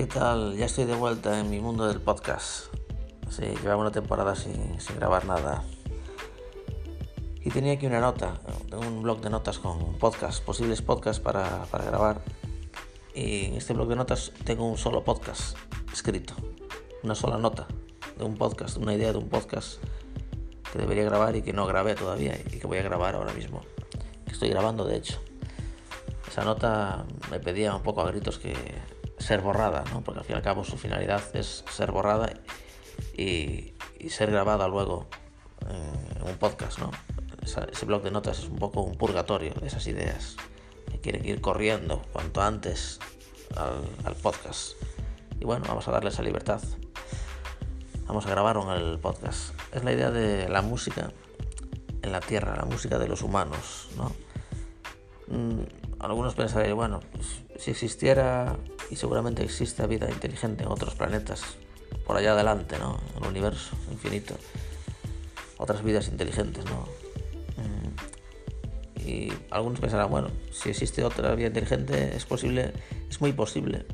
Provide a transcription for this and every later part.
¿Qué tal? Ya estoy de vuelta en mi mundo del podcast. Sí, llevaba una temporada sin, grabar nada. Y tenía aquí una nota, un blog de notas con podcast, posibles podcasts para, para grabar. Y en este blog de notas tengo un solo podcast escrito, una sola nota de un podcast, una idea de un podcast que debería grabar y que no grabé todavía y que voy a grabar ahora mismo. Que estoy grabando de hecho. Esa nota me pedía un poco a gritos que ser borrada, ¿no? porque al fin y al cabo su finalidad es ser borrada y, ser grabada luego en un podcast. ¿no? ese blog de notas es un poco un purgatorio de esas ideas que quieren ir corriendo cuanto antes al, al podcast. Y bueno, vamos a darle esa libertad. Vamos a grabar en el podcast. Es la idea de la música en la Tierra, la música de los humanos. ¿no? Mm, algunos pensarían, bueno, pues, si existiera, y seguramente existe vida inteligente en otros planetas, por allá adelante, ¿no? El universo infinito, otras vidas inteligentes, ¿no? Mm, y algunos pensarán, bueno, si existe otra vida inteligente, es posible, es muy posible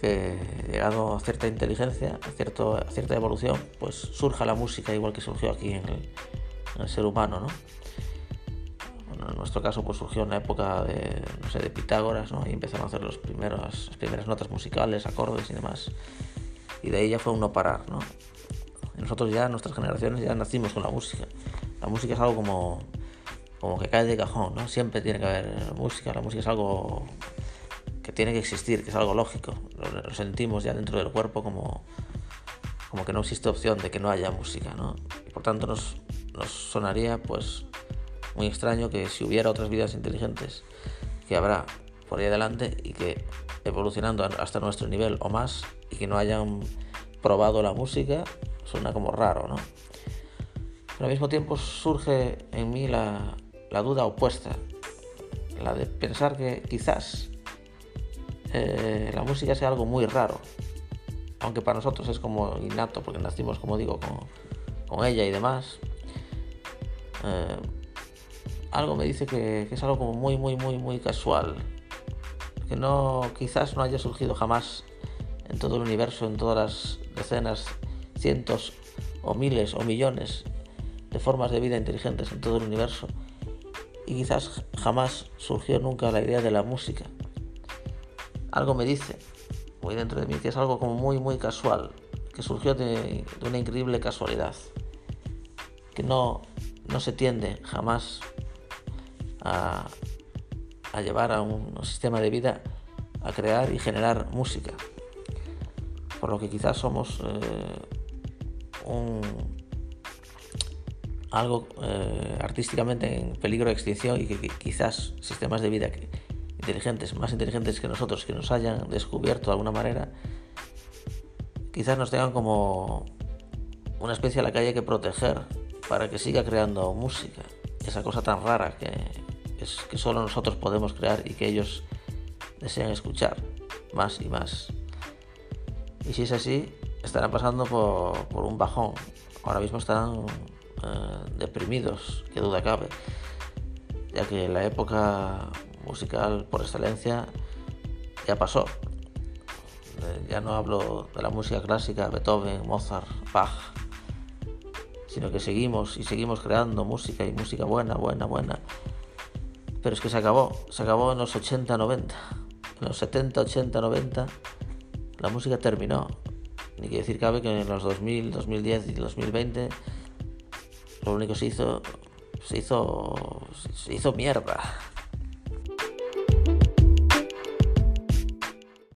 que llegado a cierta inteligencia, a, cierto, a cierta evolución, pues surja la música igual que surgió aquí en el, en el ser humano, ¿no? En nuestro caso pues surgió en la época de, no sé, de Pitágoras, ¿no? Y empezaron a hacer los primeros, las primeras notas musicales, acordes y demás. Y de ahí ya fue un no parar, ¿no? nosotros ya, nuestras generaciones, ya nacimos con la música. La música es algo como, como que cae de cajón, ¿no? Siempre tiene que haber música. La música es algo que tiene que existir, que es algo lógico. Lo, sentimos ya dentro del cuerpo como, como que no existe opción de que no haya música, ¿no? Y por tanto nos, nos sonaría pues muy extraño que si hubiera otras vidas inteligentes que habrá por ahí adelante y que evolucionando hasta nuestro nivel o más y que no hayan probado la música, suena como raro, ¿no? Pero al mismo tiempo surge en mí la, duda opuesta, la de pensar que quizás eh, la música sea algo muy raro, aunque para nosotros es como innato, porque nacimos, como digo, con, ella y demás. Eh, algo me dice que, es algo como muy, muy, muy, muy casual. Que no, quizás no haya surgido jamás en todo el universo, en todas las decenas, cientos o miles o millones de formas de vida inteligentes en todo el universo. Y quizás jamás surgió nunca la idea de la música. Algo me dice, muy dentro de mí, que es algo como muy, muy casual, que surgió de, una increíble casualidad, que no, no se tiende jamás a, llevar a un, sistema de vida a crear y generar música. Por lo que quizás somos eh, un, algo eh, artísticamente en peligro de extinción y que, quizás sistemas de vida inteligentes, más inteligentes que nosotros, que nos hayan descubierto de alguna manera, quizás nos tengan como una especie a la que haya que proteger para que siga creando música. Esa cosa tan rara que, que solo nosotros podemos crear y que ellos desean escuchar más y más. Y si es así, estarán pasando por, un bajón. Ahora mismo están eh, deprimidos, que duda cabe, ya que la época musical por excelencia ya pasó. Eh, ya no hablo de la música clásica, Beethoven, Mozart, Bach, sino que seguimos y seguimos creando música y música buena, buena, buena pero es que se acabó, se acabó en los 80, 90. En los 70, 80, 90 la música terminó. Ni que decir cabe que en los 2000, 2010 y 2020 lo único que se hizo se hizo se hizo mierda.